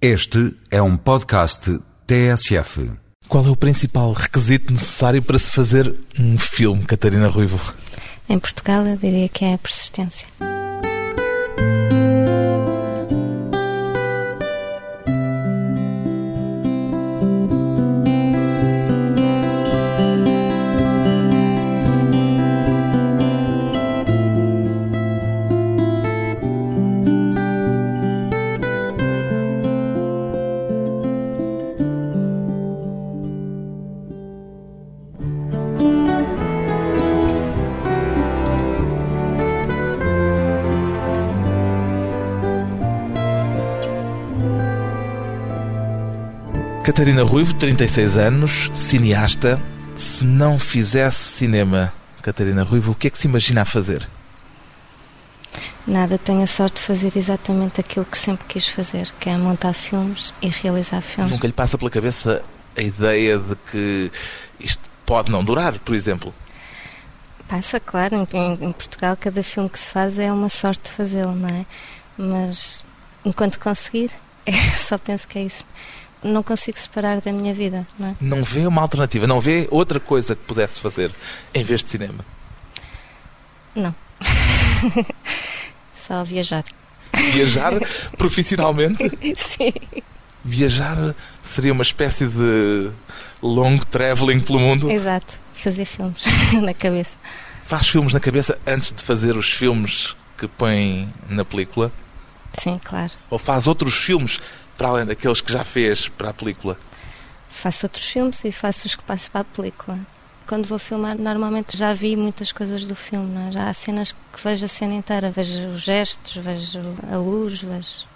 Este é um podcast TSF. Qual é o principal requisito necessário para se fazer um filme, Catarina Ruivo? Em Portugal, eu diria que é a persistência. Catarina Ruivo, 36 anos, cineasta. Se não fizesse cinema, Catarina Ruivo, o que é que se imagina a fazer? Nada, tenho a sorte de fazer exatamente aquilo que sempre quis fazer, que é montar filmes e realizar filmes. Nunca lhe passa pela cabeça a ideia de que isto pode não durar, por exemplo? Passa, claro, em, em Portugal cada filme que se faz é uma sorte de fazê-lo, não é? Mas enquanto conseguir, só penso que é isso não consigo separar da minha vida. Não, é? não vê uma alternativa, não vê outra coisa que pudesse fazer em vez de cinema? Não. Só viajar. Viajar profissionalmente? Sim. Viajar seria uma espécie de long traveling pelo mundo? Exato. Fazer filmes na cabeça. Faz filmes na cabeça antes de fazer os filmes que põe na película? Sim, claro. Ou faz outros filmes para além daqueles que já fez para a película? Faço outros filmes e faço os que passo para a película. Quando vou filmar, normalmente já vi muitas coisas do filme. É? Já há cenas que vejo a cena inteira, vejo os gestos, vejo a luz, vejo,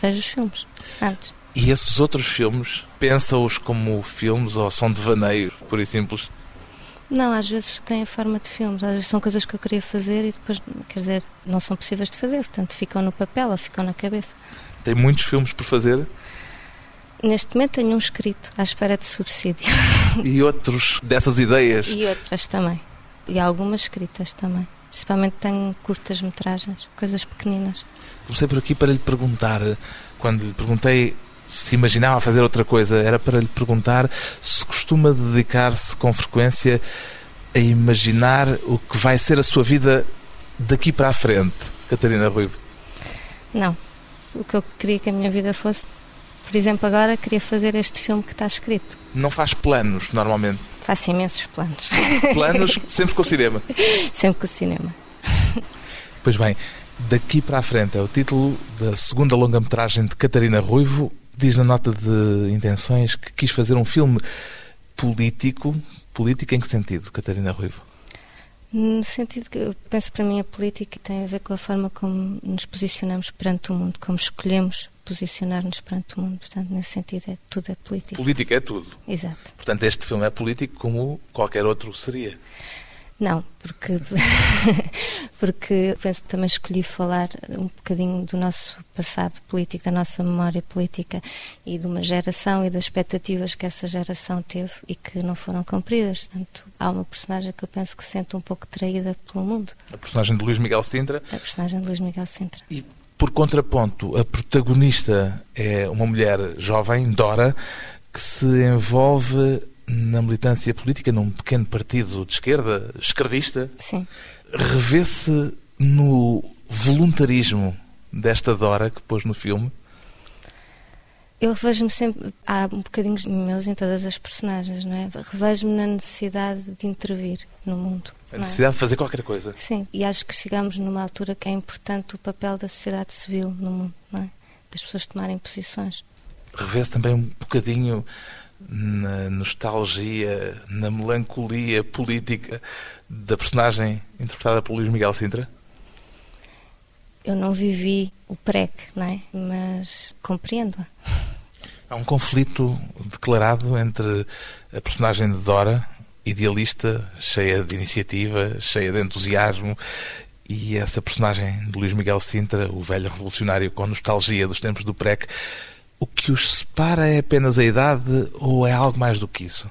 vejo os filmes antes. E esses outros filmes, pensa-os como filmes ou são de vaneio, por e simples? Não, às vezes têm a forma de filmes, às vezes são coisas que eu queria fazer e depois, quer dizer, não são possíveis de fazer, portanto ficam no papel ou ficam na cabeça. Tem muitos filmes por fazer? Neste momento tenho um escrito à espera de subsídio. E outros dessas ideias? E outras também. E algumas escritas também. Principalmente tenho curtas metragens, coisas pequeninas. Comecei por aqui para lhe perguntar, quando lhe perguntei se imaginava fazer outra coisa, era para lhe perguntar se costuma dedicar-se com frequência a imaginar o que vai ser a sua vida daqui para a frente, Catarina Ruivo. Não, o que eu queria que a minha vida fosse. Por exemplo, agora queria fazer este filme que está escrito. Não faz planos, normalmente? Faço imensos planos. Planos sempre com o cinema? Sempre com o cinema. Pois bem, Daqui para a Frente é o título da segunda longa-metragem de Catarina Ruivo. Diz na nota de intenções que quis fazer um filme político. Político em que sentido, Catarina Ruivo? No sentido que eu penso para mim a política tem a ver com a forma como nos posicionamos perante o mundo, como escolhemos posicionar-nos perante o mundo. Portanto, nesse sentido, é, tudo é política. Política é tudo. Exato. Portanto, este filme é político como qualquer outro seria. Não, porque, porque penso que também escolhi falar um bocadinho do nosso passado político, da nossa memória política e de uma geração e das expectativas que essa geração teve e que não foram cumpridas. Portanto, há uma personagem que eu penso que se sente um pouco traída pelo mundo. A personagem de Luís Miguel Sintra. A personagem de Luís Miguel Sintra. E, por contraponto, a protagonista é uma mulher jovem, Dora, que se envolve na militância política, num pequeno partido de esquerda, esquerdista. Sim. Revê-se no voluntarismo desta Dora que pôs no filme? Eu revejo-me sempre, há um bocadinho meus em todas as personagens, não é? Revejo-me na necessidade de intervir no mundo. A é? necessidade é? de fazer qualquer coisa. Sim, e acho que chegamos numa altura que é importante o papel da sociedade civil no mundo, não é? Das pessoas tomarem posições. Revê-se também um bocadinho na nostalgia, na melancolia política da personagem interpretada por Luís Miguel Sintra? Eu não vivi o PREC, não é? Mas compreendo-a. Há um conflito declarado entre a personagem de Dora, idealista, cheia de iniciativa, cheia de entusiasmo, e essa personagem de Luís Miguel Sintra, o velho revolucionário com nostalgia dos tempos do PREC, o que os separa é apenas a idade ou é algo mais do que isso?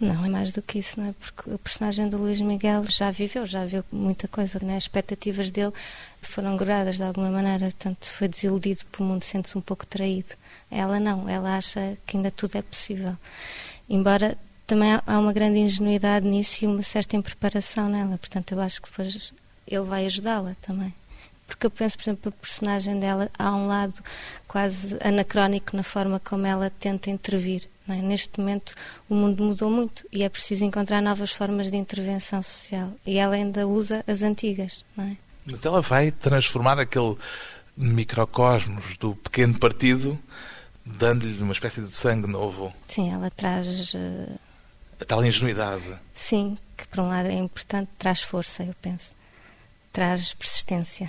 Não, é mais do que isso, não é? Porque o personagem do Luís Miguel já viveu, já viu muita coisa, não é? As expectativas dele foram gradadas de alguma maneira, portanto foi desiludido pelo mundo, sente-se um pouco traído. Ela não, ela acha que ainda tudo é possível. Embora também há uma grande ingenuidade nisso e uma certa impreparação nela, portanto eu acho que depois ele vai ajudá-la também. Porque eu penso, por exemplo, a personagem dela, há um lado quase anacrónico na forma como ela tenta intervir. É? Neste momento o mundo mudou muito e é preciso encontrar novas formas de intervenção social. E ela ainda usa as antigas. É? Mas ela vai transformar aquele microcosmos do pequeno partido, dando-lhe uma espécie de sangue novo. Sim, ela traz. Uh... A tal ingenuidade. Sim, que por um lado é importante, traz força, eu penso traz persistência.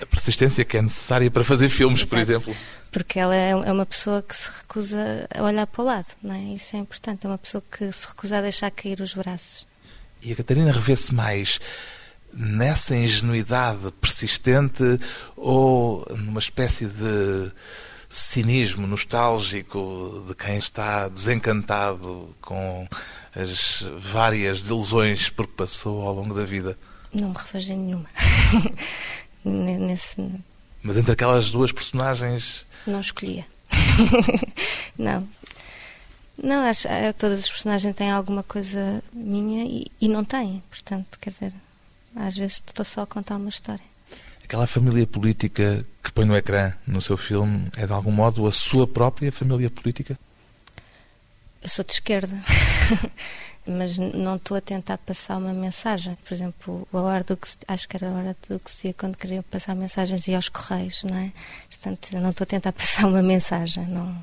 A persistência que é necessária para fazer filmes, Exato. por exemplo. Porque ela é, é uma pessoa que se recusa a olhar para o lado, não é? Isso é importante. É uma pessoa que se recusa a deixar cair os braços. E a Catarina revê-se mais nessa ingenuidade persistente ou numa espécie de cinismo nostálgico de quem está desencantado com as várias desilusões por que passou ao longo da vida? Não me refazem nenhuma. Nesse... Mas entre aquelas duas personagens. Não escolhia. não. Não, acho que é todas as personagens têm alguma coisa minha e, e não têm. Portanto, quer dizer, às vezes estou só a contar uma história. Aquela família política que põe no ecrã no seu filme é de algum modo a sua própria família política? Eu sou de esquerda. mas não estou a tentar passar uma mensagem. Por exemplo, a hora do que, acho que era a hora do que se ia quando queria passar mensagens e aos correios, não é? Portanto, não estou a tentar passar uma mensagem. Não.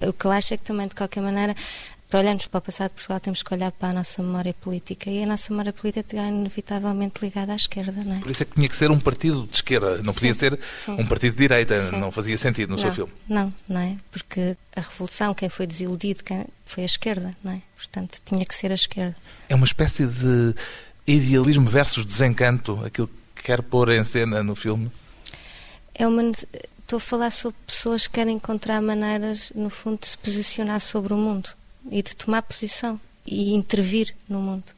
O que eu acho é que também, de qualquer maneira, para olharmos para o passado de Portugal, temos que olhar para a nossa memória política e a nossa memória política é inevitavelmente ligada à esquerda, não é? Por isso é que tinha que ser um partido de esquerda, não podia sim, ser sim. um partido de direita, sim. não fazia sentido no não, seu filme. Não, não é? Porque a revolução, quem foi desiludido quem foi a esquerda, não é? Portanto, tinha que ser a esquerda. É uma espécie de idealismo versus desencanto, aquilo que quer pôr em cena no filme? É uma estou a falar sobre pessoas que querem encontrar maneiras, no fundo, de se posicionar sobre o mundo e de tomar posição e intervir no mundo.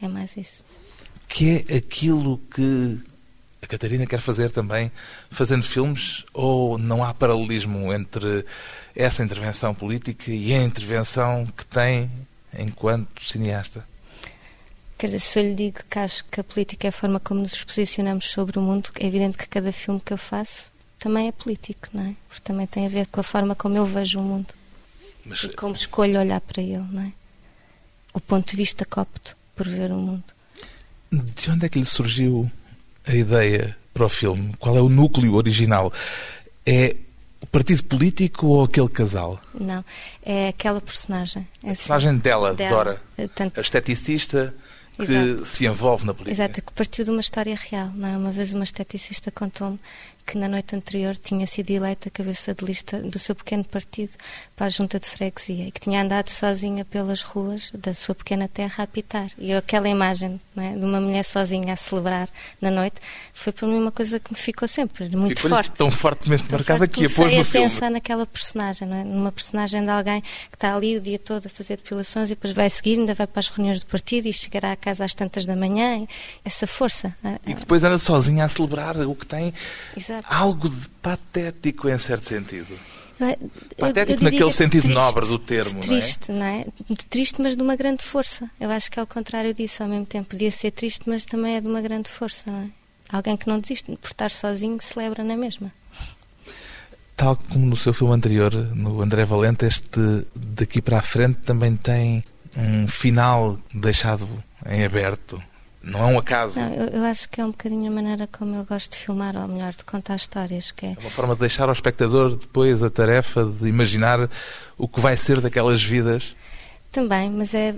É mais isso. Que é aquilo que a Catarina quer fazer também, fazendo filmes, ou não há paralelismo entre essa intervenção política e a intervenção que tem enquanto cineasta? Quer dizer, se eu lhe digo que acho que a política é a forma como nos posicionamos sobre o mundo, é evidente que cada filme que eu faço também é político, não é? Porque também tem a ver com a forma como eu vejo o mundo. Mas... E como escolho olhar para ele, não é? O ponto de vista copto por ver o mundo. De onde é que lhe surgiu a ideia para o filme? Qual é o núcleo original? É o partido político ou aquele casal? Não, é aquela personagem. É a personagem dela, dela Dora, Tanto... a esteticista que Exato. se envolve na política. Exato, que partiu de uma história real. Não é? Uma vez uma esteticista contou-me que na noite anterior tinha sido eleita cabeça de lista do seu pequeno partido para a junta de freguesia e que tinha andado sozinha pelas ruas da sua pequena terra a apitar. E aquela imagem é, de uma mulher sozinha a celebrar na noite foi para mim uma coisa que me ficou sempre muito ficou forte. Tão fortemente tão marcada forte que a pôs no a filme. pensar naquela personagem, é? numa personagem de alguém que está ali o dia todo a fazer depilações e depois vai seguir, ainda vai para as reuniões do partido e chegará a casa às tantas da manhã. Essa força. E depois anda sozinha a celebrar o que tem. Exato algo de patético em certo sentido. É? Patético naquele é sentido triste, nobre do termo, triste, não é? não é? Triste, mas de uma grande força. Eu acho que é o contrário disso ao mesmo tempo. Podia ser triste, mas também é de uma grande força, não é? Alguém que não desiste, por estar sozinho, celebra na mesma. Tal como no seu filme anterior, no André Valente, este daqui para a frente também tem um final deixado em aberto. Não é um acaso. Não, eu, eu, acho que é um bocadinho a maneira como eu gosto de filmar, ou melhor, de contar histórias. Que é... é uma forma de deixar ao espectador depois a tarefa de imaginar o que vai ser daquelas vidas. Também, mas é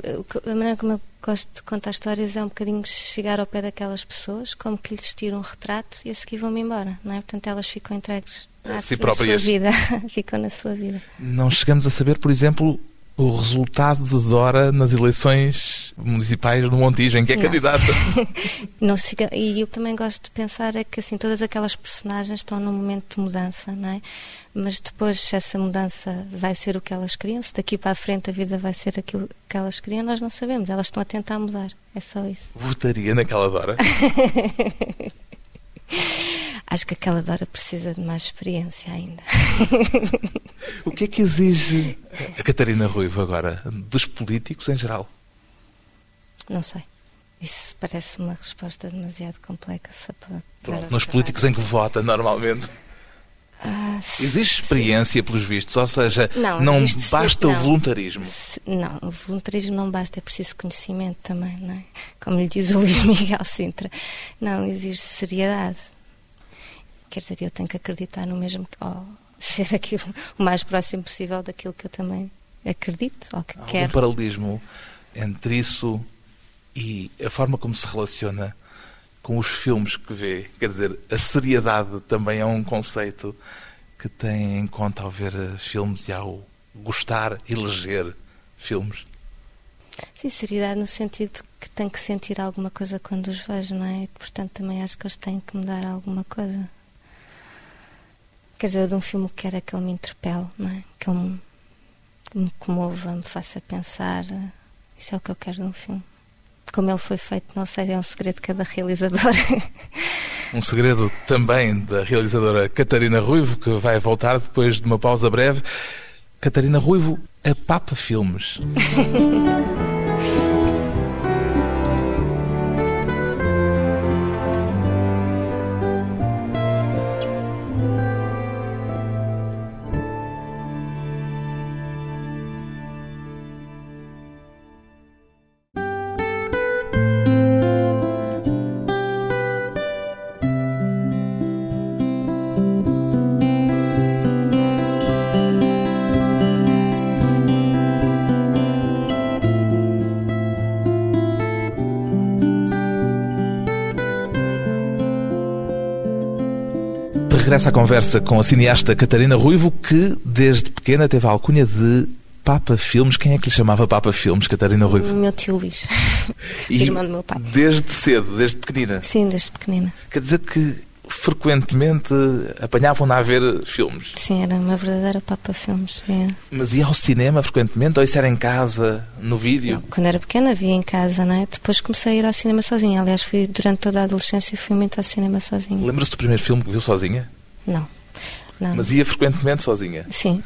a maneira como eu gosto de contar histórias é um bocadinho chegar ao pé daquelas pessoas, como que lhes tiro um retrato e a seguir vão-me embora, não é? Portanto, elas ficam entregues à si próprias. sua vida, ficam na sua vida. Não chegamos a saber, por exemplo, o resultado de Dora nas eleições municipais no Montijo, em que é Não. candidata. Não fica- e eu também gosto de pensar é que assim todas aquelas personagens estão num momento de mudança, não é? Mas depois se essa mudança vai ser o que elas queriam, se daqui para a frente a vida vai ser aquilo que elas queriam, nós não sabemos. Elas estão a tentar mudar. É só isso. Votaria naquela Dora. Acho que aquela Dora precisa de mais experiência ainda. O que é que exige a Catarina Ruivo agora dos políticos em geral? Não sei. Isso parece uma resposta demasiado complexa para. Pronto, para- nos políticos em que vota normalmente. Existe experiência, pelos vistos, ou seja, Não, não existe- basta o não. voluntarismo. Se- Não, o voluntarismo não basta, é preciso conhecimento também, não é? Como lhe diz o Luís Miguel Sintra. Não, exige seriedade. Quer dizer, eu tenho que acreditar no mesmo, ou ser aquilo o mais próximo possível daquilo que eu também acredito, ou que Há quero. paralelismo entre isso e a forma como se relaciona com os filmes que vê? Quer dizer, a seriedade também é um conceito que tem em conta ao ver eh, filmes e ao gostar e leger filmes. Sim, seriedade no sentido que tenho que sentir alguma coisa quando os vejo, não é? Portanto, também acho que eles têm que me dar alguma coisa. Quer dizer, eu de um filme que quero é que ele me interpele, não é? Que ele me, me comova, me faça pensar. Isso é o que eu quero de um filme. Como ele foi feito, não sei, é um segredo de cada realizador. Um segredo também da realizadora Catarina Ruivo, que vai voltar depois de uma pausa breve. Catarina Ruivo, a Papa Filmes. De regresso à conversa com a cineasta Catarina Ruivo, que desde pequena teve a alcunha de Papa Filmes. Quem é que lhe chamava Papa Filmes, Catarina o Ruivo? meu tio Luís, irmão do meu pai. Desde cedo, desde pequenina. Sim, desde pequenina. Quer dizer que frequentemente apanhavam-na a ver filmes. Sim, era uma verdadeira Papa Filmes. é. Mas ia ao cinema frequentemente? Ou isso era em casa, no vídeo? Quando era pequena via em casa, não é? Depois comecei a ir ao cinema sozinha. Aliás, fui durante toda a adolescência fui muito ao cinema sozinha. Lembra-se do primeiro filme que viu sozinha? Não. Não. Mas ia frequentemente sozinha. Sim.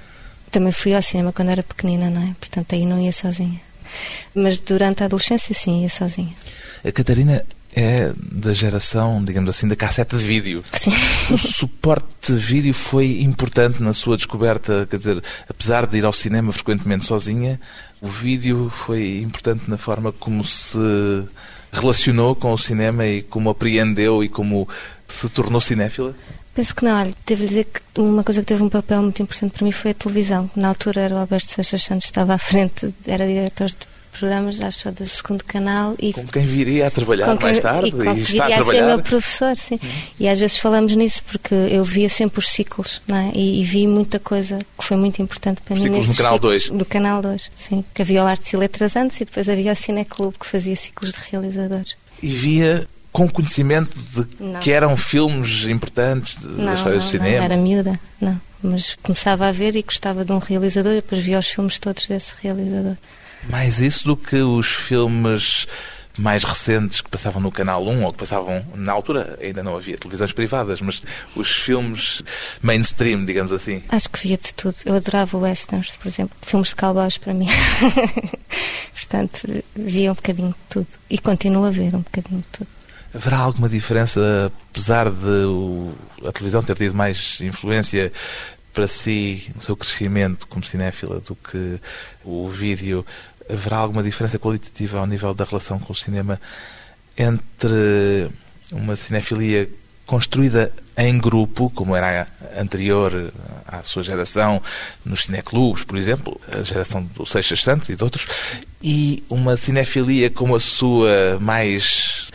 Também fui ao cinema quando era pequenina, não é? Portanto, aí não ia sozinha. Mas durante a adolescência, sim, ia sozinha. A Catarina é da geração, digamos assim, da cassete de vídeo. Sim. O suporte de vídeo foi importante na sua descoberta, quer dizer, apesar de ir ao cinema frequentemente sozinha, o vídeo foi importante na forma como se relacionou com o cinema e como apreendeu e como se tornou cinéfila. Penso que não, olha, devo dizer que uma coisa que teve um papel muito importante para mim foi a televisão. Na altura era o Alberto Seixas Santos, estava à frente, era diretor de programas, acho do segundo canal e Com quem viria a trabalhar quem- mais tarde e, com e, está a viria ser meu professor, sim. E às vezes falamos nisso porque eu via sempre os ciclos, não é? E, e vi muita coisa que foi muito importante para Os mim. ciclos no Canal ciclos 2. Do Canal 2, sim. Que havia o Artes e Letras antes e depois havia o Cineclube que fazia ciclos de realizadores. E via com conhecimento de Não. que eram filmes importantes de- Não, da história não, do não, cinema. era miúda, não. Mas começava a ver e gostava de um realizador e depois via os filmes todos desse realizador. Mais isso do que os filmes mais recentes que passavam no Canal 1 ou que passavam, na altura ainda não havia televisões privadas, mas os filmes mainstream, digamos assim. Acho que via de tudo. Eu adorava westerns, por exemplo. Filmes de cowboys para mim. Portanto, via um bocadinho de tudo. E continuo a ver um bocadinho de tudo. Haverá alguma diferença, apesar de a televisão ter tido mais influência para si, no seu crescimento como cinéfila, do que o vídeo? Haverá alguma diferença qualitativa ao nível da relação com o cinema entre uma cinefilia construída em grupo, como era anterior à sua geração, nos cineclubes, por exemplo, a geração do Seixas Santos e de outros, e uma cinefilia como a sua, mais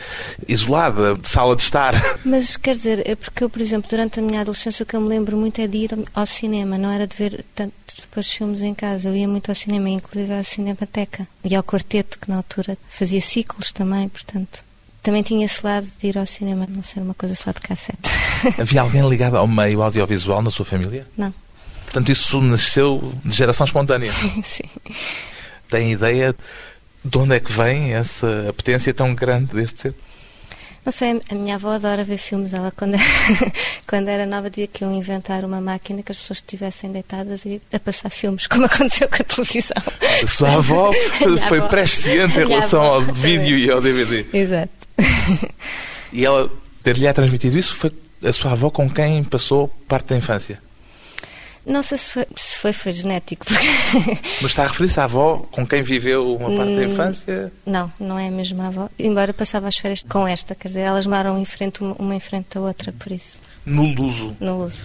isolada, sala de estar. Mas quer dizer, é porque eu, por exemplo, durante a minha adolescência, o que eu me lembro muito é de ir ao cinema, não era de ver tanto depois filmes em casa. Eu ia muito ao cinema, inclusive à Cinemateca. E ao quarteto, que na altura fazia ciclos também, portanto. Também tinha esse lado de ir ao cinema, não ser uma coisa só de cassete. Havia alguém ligado ao meio audiovisual na sua família? Não. Portanto, isso nasceu de geração espontânea. Sim. Tem ideia de onde é que vem essa apetência tão grande desde cedo? Não sei, a minha avó adora ver filmes. Ela, quando, quando era nova, dizia que iam inventar uma máquina que as pessoas estivessem deitadas e a passar filmes, como aconteceu com a televisão. A sua avó foi avó. presciente em relação avó, ao vídeo e ao DVD. Exato. E ela ter-lhe transmitido isso foi a sua avó com quem passou parte da infância. Não sei se foi, se foi, foi genético, porque Mas está a referir-se à avó com quem viveu uma parte da Hum. infância? não, não é a mesma avó. Embora passava as férias com esta, quer dizer, elas moram em frente uma, uma em frente da outra, por isso, No Luso. no Luso,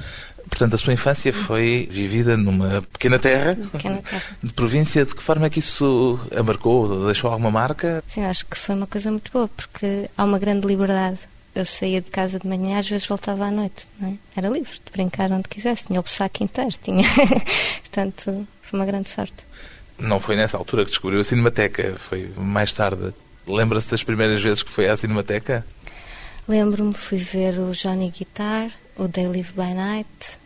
Portanto, a sua infância foi vivida numa pequena terra pequena terra. de província. De que forma é que isso a marcou? Deixou alguma marca? Sim, acho que foi uma coisa muito boa, porque há uma grande liberdade. Eu saía de casa de manhã, às vezes voltava à noite, não é? Era livre de brincar onde quisesse, tinha o saco inteiro, tinha. Portanto, foi uma grande sorte. Não foi nessa altura que descobriu a Cinemateca, foi mais tarde. Lembra-se das primeiras vezes que foi à Cinemateca? Lembro-me, fui ver o Johnny Guitar, o They Live by Night.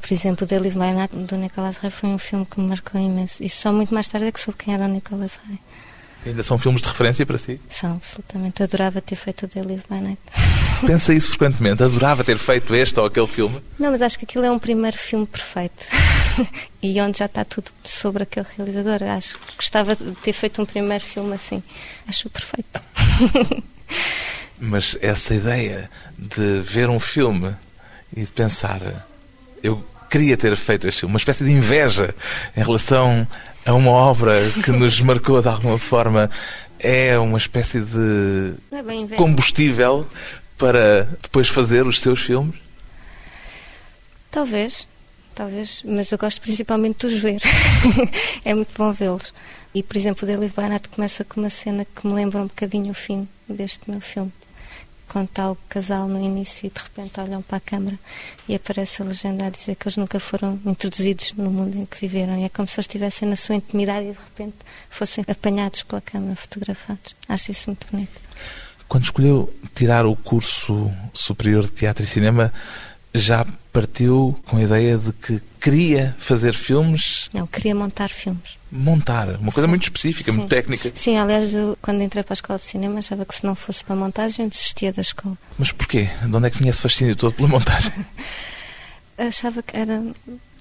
Por exemplo, o They Live by Night do Nicolas Ray foi um filme que me marcou imenso. E só muito mais tarde é que soube quem era o Nicolas Ray. Ainda são filmes de referência para si? São, absolutamente. Adorava ter feito o They Live by Night. Pensa isso frequentemente. Adorava ter feito este ou aquele filme. Não, mas acho que aquilo é um primeiro filme perfeito. e onde já está tudo sobre aquele realizador. Acho que gostava de ter feito um primeiro filme assim. Acho perfeito. Mas essa ideia de ver um filme e de pensar, eu queria ter feito este filme, uma espécie de inveja em relação a uma obra que nos marcou de alguma forma, é uma espécie de é combustível para depois fazer os seus filmes? Talvez, talvez, mas eu gosto principalmente de os ver. é muito bom vê-los. E, por exemplo, o by Night começa com uma cena que me lembra um bocadinho o fim deste meu filme. Está o casal no início e de repente olham para a câmara e aparece a legenda a dizer que eles nunca foram introduzidos no mundo em que viveram. E é como se eles estivessem na sua intimidade e de repente fossem apanhados pela câmara, fotografados. Acho isso muito bonito. Quando escolheu tirar o curso superior de teatro e cinema, já partiu com a ideia de que queria fazer filmes, Não, queria montar filmes. montar, uma coisa Sim. muito específica, muito Sim. técnica. Sim, aliás, eu, quando entrei para a escola de cinema, achava que se não fosse para a montagem, desistia da escola. Mas porquê? De onde é que vinha esse fascínio todo pela montagem? Achava que era.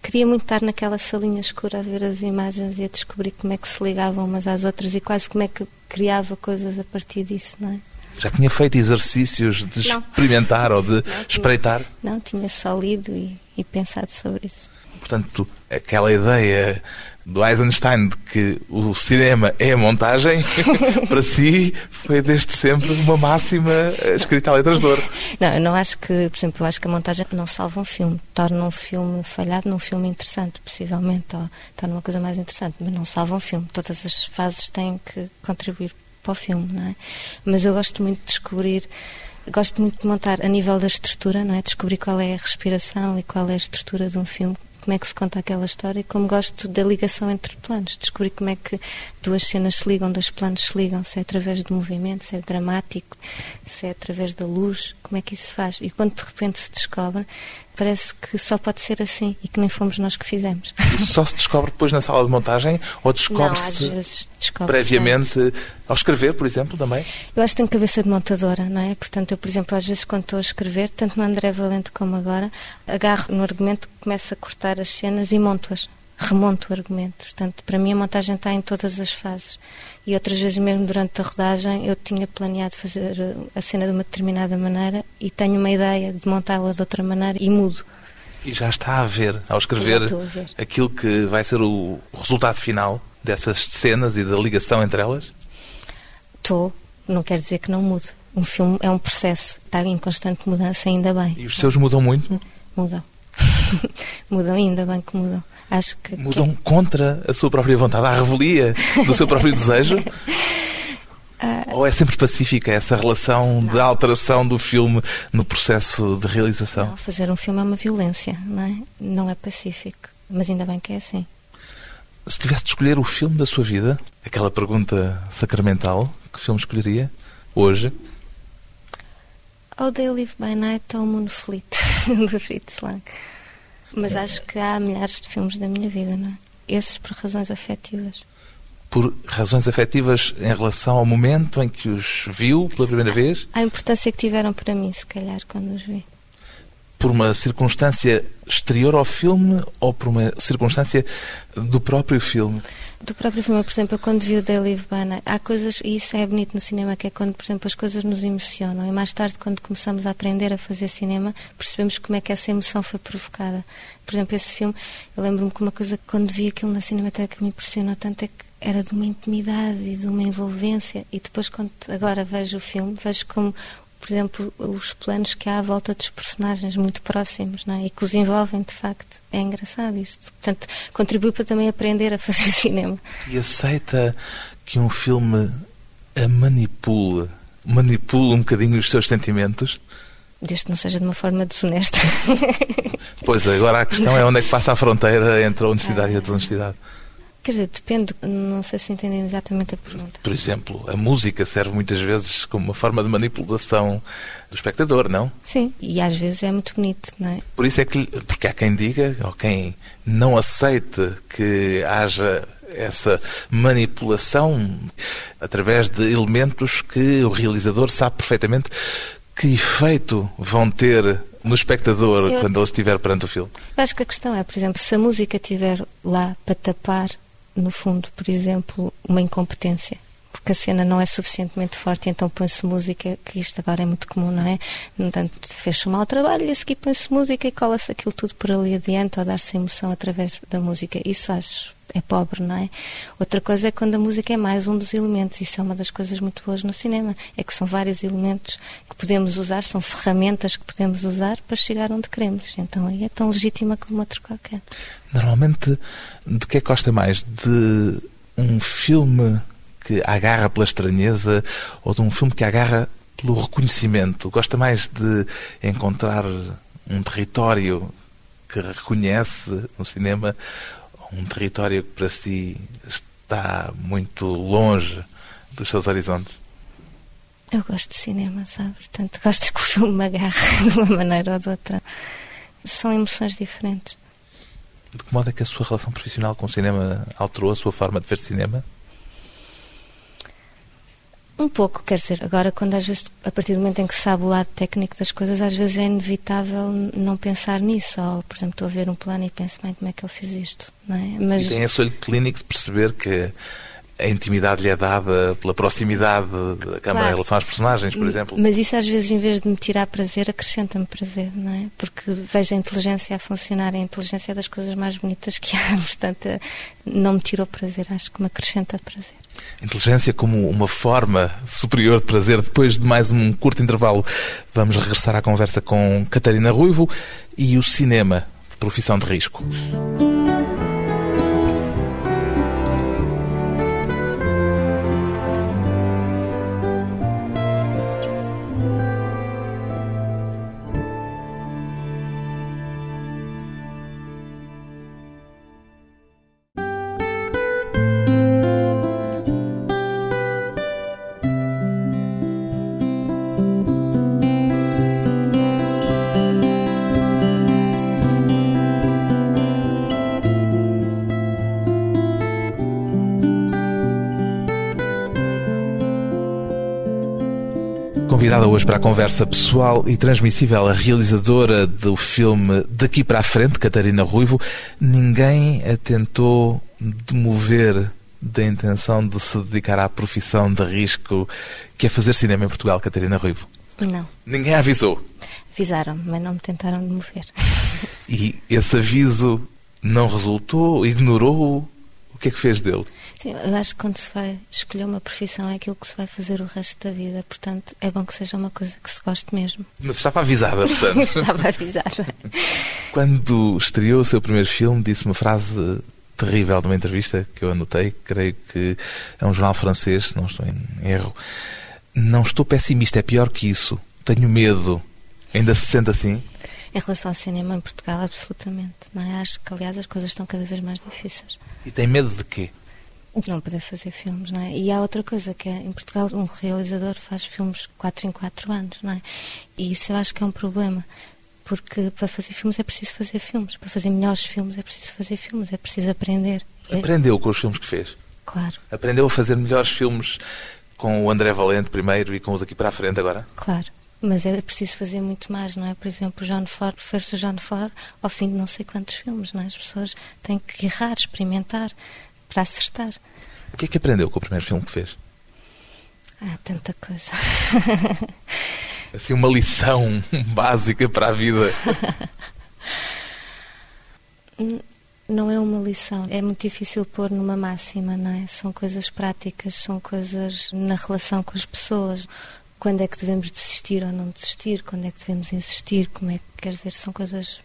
Queria muito estar naquela salinha escura a ver as imagens e a descobrir como é que se ligavam umas às outras e quase como é que criava coisas a partir disso, não é? Já tinha feito exercícios de Não. experimentar ou de tinha. espreitar? Não, tinha só lido e, e pensado sobre isso. Portanto, aquela ideia do Eisenstein de que o cinema é a montagem, para si foi desde sempre uma máxima eh, escrita a letras de ouro. Não, eu não acho que, por exemplo, eu acho que a montagem não salva um filme, torna um filme falhado num filme interessante, possivelmente, ou torna uma coisa mais interessante, mas não salva um filme. Todas as fases têm que contribuir para o filme, não é? Mas eu gosto muito de descobrir, gosto muito de montar a nível da estrutura, não é? Descobrir qual é a respiração e qual é a estrutura de um filme. Como é que se conta aquela história e como gosto da ligação entre planos, descobrir como é que duas cenas se ligam, dois planos se ligam, se é através do movimento, se é dramático, se é através da luz, como é que isso se faz. E quando de repente se descobre, parece que só pode ser assim e que nem fomos nós que fizemos. Só se descobre depois na sala de montagem ou descobre-se descobre previamente ao escrever, por exemplo, também? Eu acho que tenho cabeça de montadora, não é? Portanto, eu, por exemplo, às vezes quando estou a escrever, tanto no André Valente como agora, agarro no argumento, começo a cortar as cenas e monto-as. Remonto o argumento. Portanto, para mim a montagem está em todas as fases. E outras vezes mesmo durante a rodagem eu tinha planeado fazer eh, a cena de uma determinada maneira e tenho uma ideia de montá-la de outra maneira e mudo. E já está a ver, ao escrever, ver. aquilo que vai ser o o resultado final dessas cenas e da ligação entre elas? Estou, não quer dizer que não mude. Um filme é um processo, está em constante mudança, ainda bem. E os seus mudam muito? Mudam. mudam, ainda bem que mudam. Acho que. Mudam contra a sua própria vontade, à revelia do seu próprio desejo? Ou é sempre pacífica essa relação de alteração do filme no processo de realização? não, fazer um filme é uma violência, não é? Não é pacífico. Mas ainda bem que é assim. Se tivesse de escolher o filme da sua vida, aquela pergunta sacramental, que filme escolheria hoje? Ou They Live by Night ou Moonfleet, do Fritz Lang. Mas acho que há milhares de filmes da minha vida, não é? Esses por razões afetivas. Por razões afetivas em relação ao momento em que os viu pela primeira vez? A importância que tiveram para mim, se calhar, quando os vi. Por uma circunstância exterior ao filme ou por uma circunstância do próprio filme? Do próprio filme, por exemplo, quando vi o by Night, há coisas, e isso é bonito no cinema, que é quando, por exemplo, as coisas nos emocionam. E mais tarde, quando começamos a aprender a fazer cinema, percebemos como é que essa emoção foi provocada. Por exemplo, esse filme, eu lembro-me que uma coisa que quando vi aquilo na Cinemateca que me impressionou tanto é que era de uma intimidade e de uma envolvência. E depois, quando agora vejo o filme, vejo como por exemplo, os planos que há à volta dos personagens muito próximos, não é? E que os envolvem, de facto. É engraçado isto. Portanto, contribui para também aprender a fazer cinema. E aceita que um filme a manipula, manipula um bocadinho os seus sentimentos? Desde que não seja de uma forma desonesta. Pois, agora a questão é onde é que passa a fronteira entre a honestidade e a desonestidade. Quer dizer, depende, não sei se entendem exatamente a pergunta. Por exemplo, a música serve muitas vezes como uma forma de manipulação do espectador, não? Sim, e às vezes é muito bonito, não é? Por isso é que, porque há quem diga, ou quem não aceite que haja essa manipulação através de elementos que o realizador sabe perfeitamente que efeito vão ter no espectador Eu- quando ele estiver perante o filme. Eu acho que a questão é, por exemplo, se a música estiver lá para tapar, no fundo, por exemplo, uma incompetência. Porque a cena não é suficientemente forte, então põe-se música, que isto agora é muito comum, não é? No entanto, fez-se um mau trabalho e a seguir põe-se música e cola-se aquilo tudo por ali adiante ou dar-se emoção através da música. Isso acho é pobre, não é? Outra coisa é quando a música é mais um dos elementos. Isso é uma das coisas muito boas no cinema. É que são vários elementos que podemos usar, são ferramentas que podemos usar para chegar onde queremos. Então aí é tão legítima como outro qualquer. Normalmente, de que é que gosta mais? De um filme que agarra pela estranheza ou de um filme que agarra pelo reconhecimento? Gosta mais de encontrar um território que reconhece no cinema um território que para si está muito longe dos seus horizontes? Eu gosto de cinema, sabe? Portanto, gosto que o filme me agarre de uma maneira ou de outra. São emoções diferentes. De que modo é que a sua relação profissional com o cinema alterou a sua forma de ver cinema? Um pouco, quer dizer, agora quando às vezes, a partir do momento em que se sabe o lado técnico das coisas, às vezes é inevitável não pensar nisso. Ou, por exemplo, estou a ver um plano e penso, bem, como é que ele fez isto? Não é? Mas, E tem esse olho clínico de perceber que a intimidade lhe é dada pela proximidade da câmara Claro. em relação às personagens, por exemplo. mas isso às vezes, em vez de me tirar prazer, acrescenta-me prazer, não é? Porque vejo a inteligência a funcionar, a inteligência é das coisas mais bonitas que há, portanto, não me tirou prazer, acho que me acrescenta prazer. Inteligência como uma forma superior de prazer. Depois de mais um curto intervalo, vamos regressar à conversa com Catarina Ruivo e o cinema, profissão de risco. Para a conversa pessoal e transmissível a realizadora do filme Daqui para a Frente, Catarina Ruivo, ninguém a tentou demover da intenção de se dedicar à profissão de risco que é fazer cinema em Portugal, Catarina Ruivo. Não. Ninguém a avisou. Avisaram-me, mas não me tentaram de mover. E esse aviso não resultou, ignorou. O que é que fez dele? Sim, eu acho que quando se vai escolher uma profissão é aquilo que se vai fazer o resto da vida. Portanto, é bom que seja uma coisa que se goste mesmo. Mas estava avisada, portanto. Estava avisada. Quando estreou o seu primeiro filme, disse uma frase terrível de uma entrevista que eu anotei, creio que é um jornal francês, não estou em erro. Não estou pessimista, é pior que isso. Tenho medo. Ainda se sente assim? Em relação ao cinema em Portugal, absolutamente. Não é? Acho que, aliás, as coisas estão cada vez mais difíceis. E tem medo de quê? Não poder fazer filmes, não é? E há outra coisa que é, em Portugal, um realizador faz filmes 4 em 4 anos, não é? E isso eu acho que é um problema. Porque para fazer filmes é preciso fazer filmes. Para fazer melhores filmes é preciso fazer filmes, é preciso aprender. Aprendeu com os filmes que fez? Claro, Aprendeu a fazer melhores filmes com o André Valente primeiro e com os daqui para a frente agora? claro. Mas é preciso fazer muito mais, não é? Por exemplo, o John Ford fez o John Ford ao fim de não sei quantos filmes, não é? As pessoas têm que errar, experimentar, para acertar. O que é que aprendeu com o primeiro filme que fez? Há tanta coisa. Assim, uma lição básica para a vida. Não é uma lição, é muito difícil pôr numa máxima, não é? São coisas práticas, são coisas na relação com as pessoas. Quando é que devemos desistir ou não desistir? Quando é que devemos insistir? Como é que quer dizer? São coisas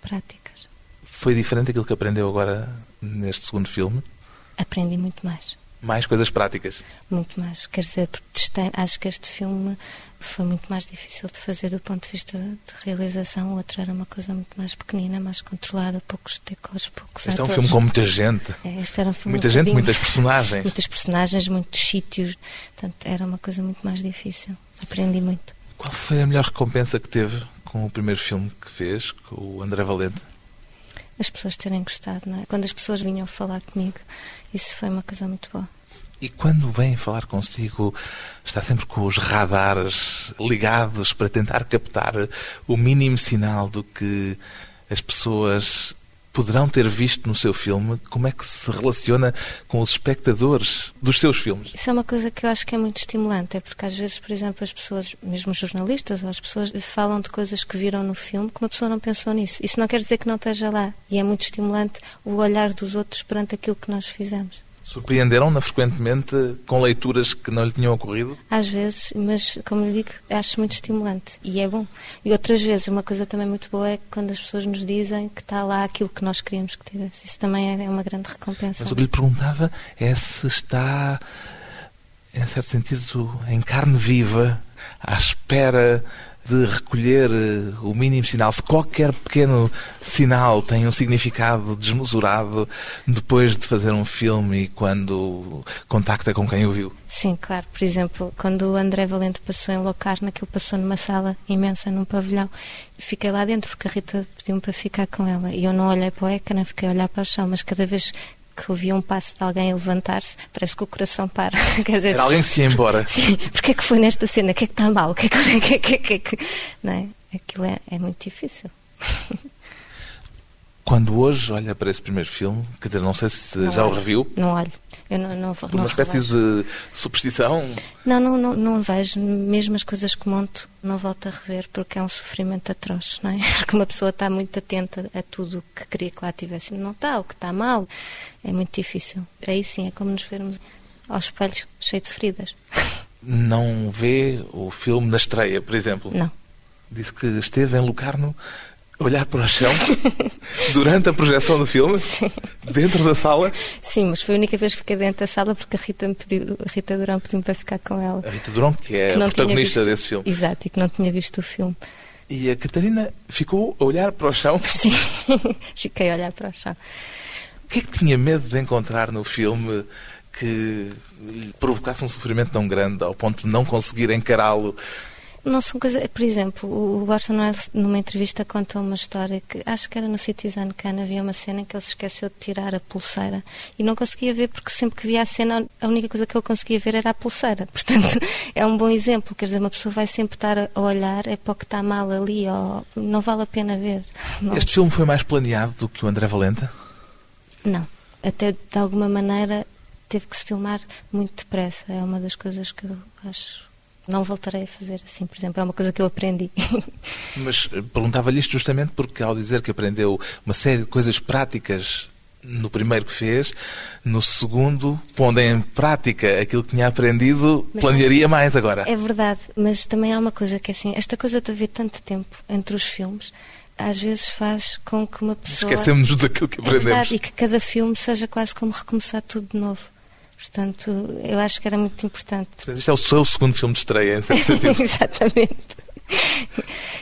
práticas. Foi diferente aquilo que aprendeu agora neste segundo filme? Aprendi muito mais. Mais coisas práticas. Muito mais. Quer dizer, porque testei, acho que este filme foi muito mais difícil de fazer do ponto de vista de realização. O outro era uma coisa muito mais pequenina, mais controlada, poucos decors, poucos Este é um atores. filme com muita gente. É, este era um filme Muita gente, muitas personagens. Muitas personagens, muitos sítios. Portanto, era uma coisa muito mais difícil. Aprendi muito. Qual foi a melhor recompensa que teve com o primeiro filme que fez, com o André Valente? As pessoas terem gostado, não é? Quando as pessoas vinham falar comigo, isso foi uma coisa muito boa. E quando vem falar consigo, está sempre com os radares ligados para tentar captar o mínimo sinal do que as pessoas poderão ter visto no seu filme. Como é que se relaciona com os espectadores dos seus filmes? Isso é uma coisa que eu acho que é muito estimulante, é porque às vezes, por exemplo, as pessoas, mesmo os jornalistas ou as pessoas, falam de coisas que viram no filme que uma pessoa não pensou nisso. Isso não quer dizer que não esteja lá. E é muito estimulante o olhar dos outros perante aquilo que nós fizemos. Surpreenderam-na frequentemente com leituras que não lhe tinham ocorrido? Às vezes, mas como lhe digo, acho muito estimulante e é bom. E outras vezes, uma coisa também muito boa é quando as pessoas nos dizem que está lá aquilo que nós queríamos que tivesse. Isso também é uma grande recompensa. Mas o que lhe perguntava é se está, em certo sentido, em carne viva, à espera de recolher eh, o mínimo sinal. Se qualquer pequeno sinal tem um significado desmesurado depois de fazer um filme e quando contacta com quem o viu. Sim, claro. Por exemplo, quando o André Valente passou em Locarno, aquilo passou numa sala imensa, num pavilhão. Fiquei lá dentro porque a Rita pediu-me para ficar com ela. E eu não olhei para o ecrã, fiquei a olhar para o chão. Mas cada vez que ouvia um passo de alguém levantar-se, parece que o coração para. Quer dizer, Era alguém que se ia embora. Sim, porque é que foi nesta cena? O que é que está mal? O que é que, o que, é que, o que, é que... Não é? Aquilo é, é muito difícil. Quando hoje olha para esse primeiro filme, quer dizer, não sei se Não já o olho. reviu, Não olho. Eu não, não, por não uma espécie revejo. de superstição, Não, não, não, não vejo. Mesmo as coisas que monto, não volto a rever porque é um sofrimento atroz, não é? Porque uma pessoa está muito atenta a tudo o que queria que lá tivesse. Não está, o que está mal. É muito difícil. Aí sim, é como nos vermos aos espelhos cheio de feridas. não vê o filme na estreia, por exemplo. Não. Disse que esteve em Locarno a olhar para o chão durante a projeção do filme, dentro da sala. Sim, mas foi a única vez que fiquei dentro da sala porque a Rita, me pediu, a Rita Durão pediu-me para ficar com ela. A Rita Durão, que é que a protagonista visto- desse filme. Exato, e que não tinha visto o filme. E a Catarina ficou a olhar para o chão. Sim, fiquei a olhar para o chão. O que é que tinha medo de encontrar no filme que lhe provocasse um sofrimento tão grande ao ponto de não conseguir encará-lo? Não são coisas. Por exemplo, o Orson Welles, numa entrevista, contou uma história que acho que era no Citizen Kane. Havia uma cena em que ele se esqueceu de tirar a pulseira e não conseguia ver, porque sempre que via a cena, a única coisa que ele conseguia ver era a pulseira. Portanto, é um bom exemplo. Quer dizer, uma pessoa vai sempre estar a olhar, é para o que está mal ali, ou não vale a pena ver. Não. Este filme foi mais planeado do que o André Valenta? Não. Até de alguma maneira teve que se filmar muito depressa. É uma das coisas que eu acho. Não voltarei a fazer assim, por exemplo. É uma coisa que eu aprendi. Mas eh, perguntava-lhe isto justamente porque, ao dizer que aprendeu uma série de coisas práticas no primeiro que fez, no segundo, pondo em prática aquilo que tinha aprendido, Mas planearia mais agora. É verdade, mas também há uma coisa que é assim, esta coisa de haver tanto tempo entre os filmes às vezes faz com que uma pessoa. Esquecemos daquilo que É aprendemos. verdade, e que cada filme seja quase como recomeçar tudo de novo. Portanto, eu acho que era muito importante. Este é o seu segundo filme de estreia, em certo sentido. Exatamente.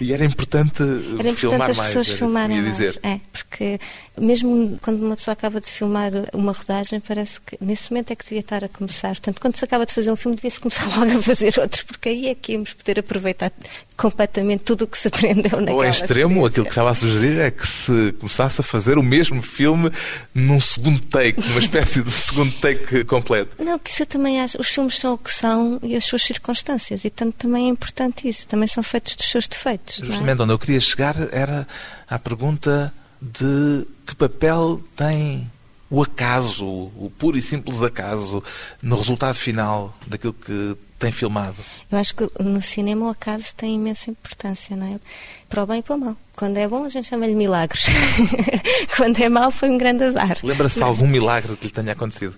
E era importante, Era importante filmar as mais. pessoas que filmarem mais. dizer. É, porque mesmo quando uma pessoa acaba de filmar uma rodagem, parece que nesse momento é que devia estar a começar. Portanto, quando se acaba de fazer um filme, devia-se começar logo a fazer outro, porque aí é que íamos poder aproveitar completamente tudo o que se aprendeu naquela Ou em extremo, aquilo que estava a sugerir é que se começasse a fazer o mesmo filme num segundo take, numa espécie de segundo take completo. Não, que isso eu também acho. Os filmes são o que são e as suas circunstâncias, e tanto também é importante isso. Também são feitos dos seus defeitos. é? Justamente onde eu queria chegar era à pergunta de que papel tem o acaso, o puro e simples acaso, no resultado final daquilo que tem filmado. Eu acho que no cinema o acaso tem imensa importância, não é? Para o bem e para o mal. Quando é bom, a gente chama-lhe milagres. Quando é mau, foi um grande azar. Lembra-se de algum milagre que lhe tenha acontecido?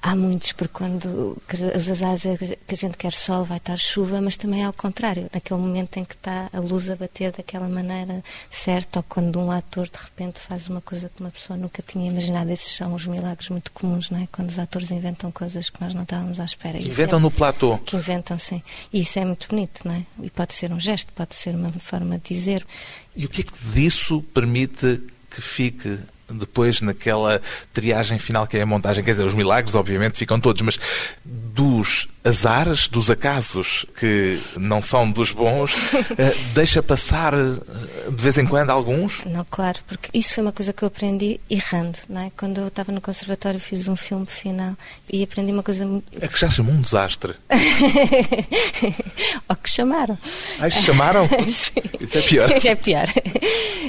Há muitos, porque quando os azares é que a gente quer sol, vai estar chuva, mas também é ao contrário. Naquele momento em que está a luz a bater daquela maneira certa, ou quando um ator de repente faz uma coisa que uma pessoa nunca tinha imaginado. Esses são os milagres muito comuns, não é? Quando os atores inventam coisas que nós não estávamos à espera. Que inventam é- no platô. que inventam, sim. E isso é muito bonito, não é? E pode ser um gesto, pode ser uma forma de dizer. E o que é que disso permite que fique depois naquela triagem final que é a montagem? Quer dizer, os milagres, obviamente, ficam todos, mas dos azares, dos acasos que não são dos bons, eh, deixa passar eh, de vez em quando alguns? Não, claro, porque isso foi uma coisa que eu aprendi errando, não é? Quando eu estava no conservatório fiz um filme final e aprendi uma coisa muito... É que já chamou um desastre. Ao que chamaram. Ai, chamaram? Sim. Isso é pior. É pior.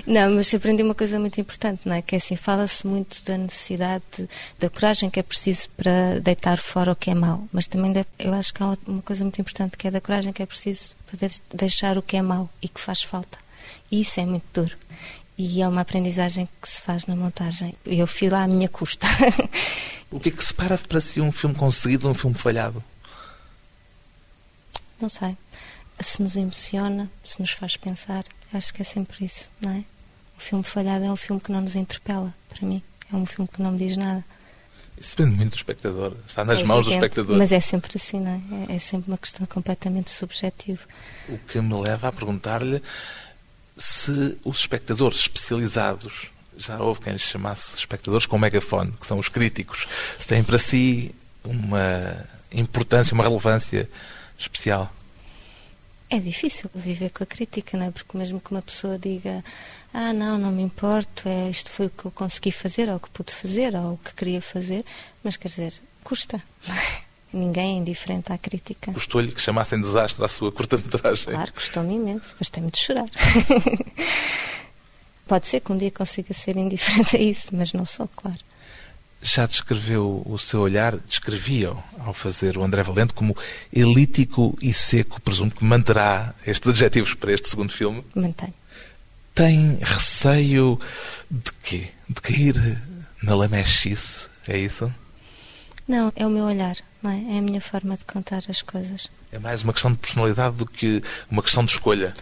Não, mas aprendi uma coisa muito importante, não é? Que é assim, fala-se muito da necessidade, de- da coragem que é preciso para deitar fora o que é mau. Mas também deve- eu acho que há uma coisa muito importante, que é da coragem que é preciso para de- deixar o que é mau e que faz falta. E isso é muito duro. E é uma aprendizagem que se faz na montagem. Eu fui lá à minha custa. O que é que separa para si um filme conseguido de um filme falhado? Não sei. Se nos emociona, se nos faz pensar, acho que é sempre isso, não é? O filme falhado é um filme que não nos interpela, para mim. É um filme que não me diz nada. Isso depende muito do espectador. Está nas É mãos do evidente, espectador. Mas é sempre assim, não é? É- É sempre uma questão completamente subjetiva. O que me leva a perguntar-lhe se os espectadores especializados, já houve quem lhes chamasse espectadores com megafone, que são os críticos, se têm para si uma importância, uma relevância especial. É difícil viver com a crítica, não é? Porque mesmo que uma pessoa diga ah, não, não me importo, é, isto foi o que eu consegui fazer, ou o que pude fazer, ou o que queria fazer, mas quer dizer, custa. Ninguém é indiferente à crítica. Gostou-lhe que chamassem desastre à sua curta-metragem? Claro, custou-me imenso, gostei-me de chorar. Pode ser que um dia consiga ser indiferente a isso, mas não sou, claro. Já descreveu o seu olhar, descrevia-o ao fazer o André Valente como elítico e seco. Presumo que manterá estes adjetivos para este segundo filme. Mantenho. Tem receio de quê? De cair na lamechice? É isso? Não, é o meu olhar, não é? É a minha forma de contar as coisas. É mais uma questão de personalidade do que uma questão de escolha.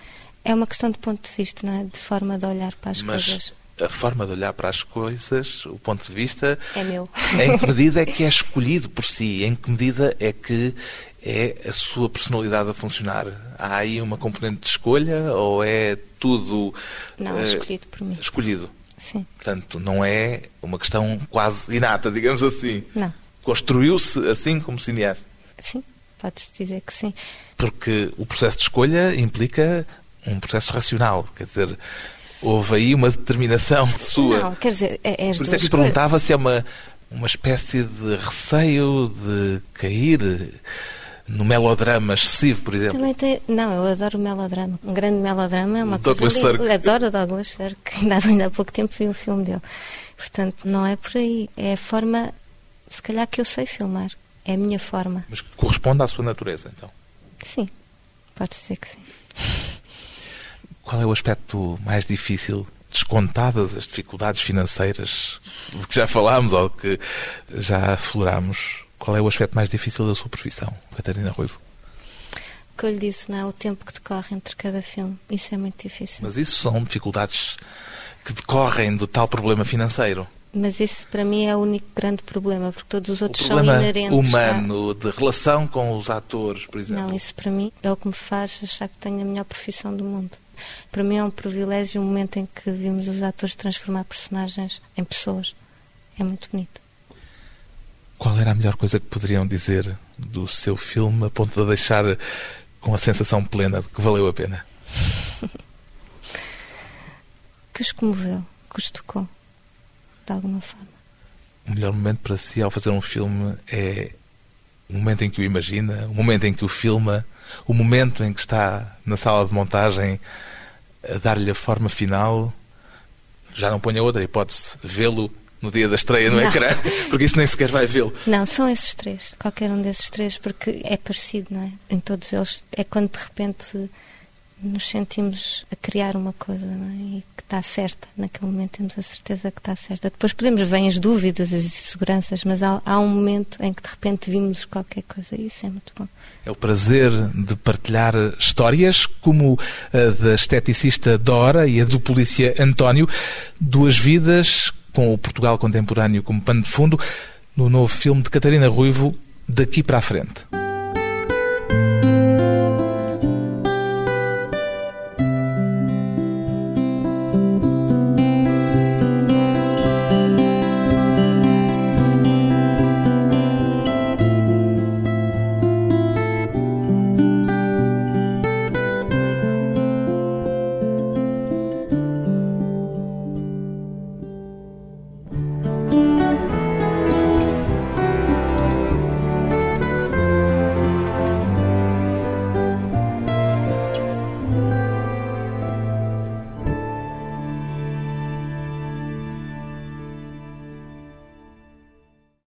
É uma questão de ponto de vista, não é? De forma de olhar para as Mas coisas. A forma de olhar para as coisas, o ponto de vista, É meu. em que medida é que é escolhido por si? Em que medida é que é a sua personalidade a funcionar? Há aí uma componente de escolha ou é tudo Não, eh, escolhido por mim. escolhido? Sim. Portanto, não é uma questão quase inata, digamos assim. Não. Construiu-se assim como cineasta. Sim, pode-se dizer que sim. Porque o processo de escolha implica um processo racional. Quer dizer, houve aí uma determinação sua. Não, quer dizer, é, é Por isso é que perguntava se é uma, uma espécie de receio de cair no melodrama excessivo, por exemplo. Também tem... Não, eu adoro o melodrama. Um grande melodrama é uma O coisa Douglas. Sirk. Adoro o Douglas Sirk. Ainda, ainda há pouco tempo vi um filme dele. Portanto, não é por aí. É a forma, se calhar, que eu sei filmar. É a minha forma. Mas corresponde à sua natureza, então. Sim, pode ser que sim. Qual é o aspecto mais difícil, descontadas as dificuldades financeiras de que já falámos ou que já aflorámos? Qual é o aspecto mais difícil da sua profissão, Catarina Ruivo? que eu lhe disse, não é? O tempo que decorre entre cada filme. Isso é muito difícil. Mas isso são dificuldades que decorrem do tal problema financeiro. Mas esse para mim é o único grande problema, porque todos os outros o são inerentes. humano, de relação com os atores, por exemplo. Não, isso para mim é o que me faz achar que tenho a melhor profissão do mundo. Para mim é um privilégio o momento em que vimos os atores transformar personagens em pessoas. É muito bonito. Qual era a melhor coisa que poderiam dizer do seu filme a ponto de deixar com a sensação plena de que valeu a pena? que os comoveu, que os tocou, de alguma forma. O melhor momento para si ao fazer um filme é o momento em que o imagina, o momento em que o filma, o momento em que está na sala de montagem a dar-lhe a forma final. Já não ponha outra hipótese, vê-lo no dia da estreia no Não. ecrã, porque isso nem sequer vai vê-lo. Não, são esses três, qualquer um desses três, porque é parecido, não é? Em todos eles é quando de repente nos sentimos a criar uma coisa, é? E que está certa, naquele momento temos a certeza que está certa. Depois podemos ver as dúvidas, as inseguranças, mas há, há um momento em que de repente vimos qualquer coisa e isso é muito bom. É o prazer de partilhar histórias, como a da esteticista Dora e a do polícia António, duas vidas com o Portugal contemporâneo como pano de fundo, no novo filme de Catarina Ruivo, Daqui para a Frente.